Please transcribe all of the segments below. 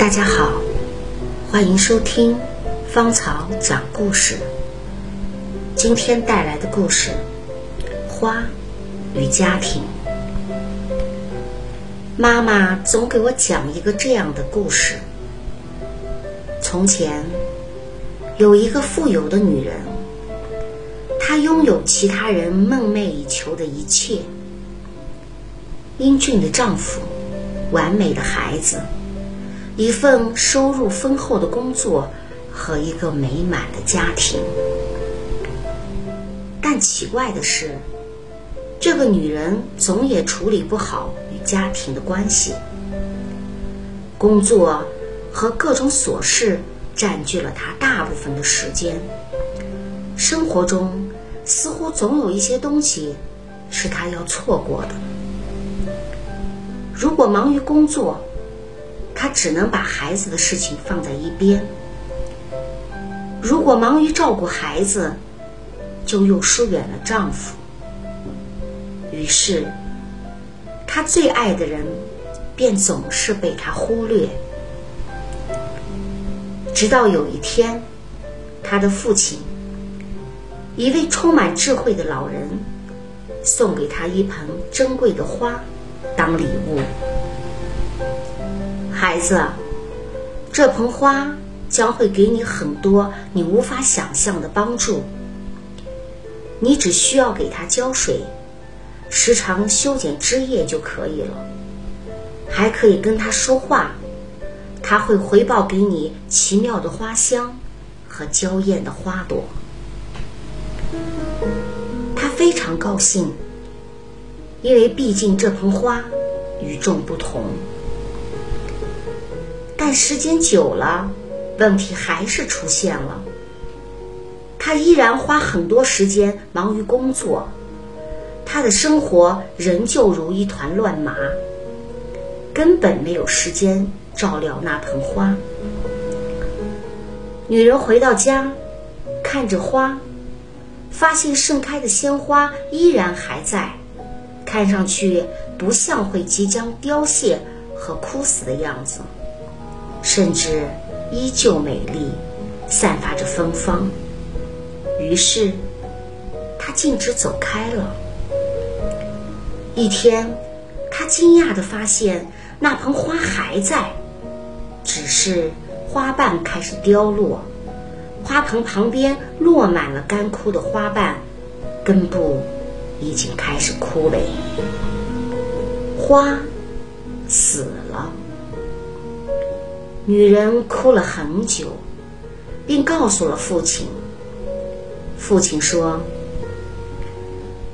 大家好，欢迎收听芳草讲故事。今天带来的故事《花与家庭》。妈妈总给我讲一个这样的故事：从前有一个富有的女人，她拥有其他人梦寐以求的一切——英俊的丈夫。完美的孩子，一份收入丰厚的工作和一个美满的家庭。但奇怪的是，这个女人总也处理不好与家庭的关系。工作和各种琐事占据了她大部分的时间。生活中似乎总有一些东西是她要错过的。如果忙于工作，她只能把孩子的事情放在一边；如果忙于照顾孩子，就又疏远了丈夫。于是，她最爱的人便总是被她忽略。直到有一天，她的父亲，一位充满智慧的老人，送给她一盆珍贵的花。当礼物，孩子，这盆花将会给你很多你无法想象的帮助。你只需要给它浇水，时常修剪枝叶就可以了。还可以跟它说话，它会回报给你奇妙的花香和娇艳的花朵。他非常高兴。因为毕竟这盆花与众不同，但时间久了，问题还是出现了。他依然花很多时间忙于工作，他的生活仍旧如一团乱麻，根本没有时间照料那盆花。女人回到家，看着花，发现盛开的鲜花依然还在。看上去不像会即将凋谢和枯死的样子，甚至依旧美丽，散发着芬芳。于是，他径直走开了。一天，他惊讶地发现那盆花还在，只是花瓣开始凋落，花盆旁边落满了干枯的花瓣，根部。已经开始枯萎，花女人哭了很久，并告诉了父亲。父亲说：“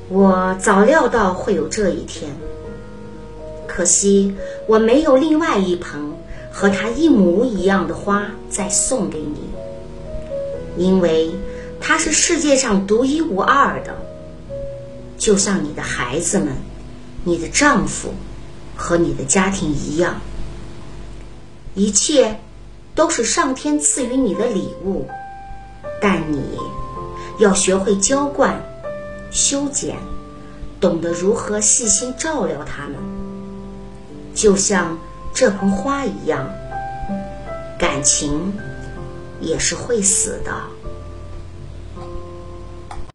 我早料到会有这一天，可惜我没有另外一盆和它一模一样的花再送给你，因为它是世界上独一无二的。”就像你的孩子们、你的丈夫和你的家庭一样，一切都是上天赐予你的礼物，但你要学会浇灌、修剪，懂得如何细心照料它们。就像这盆花一样，感情也是会死的。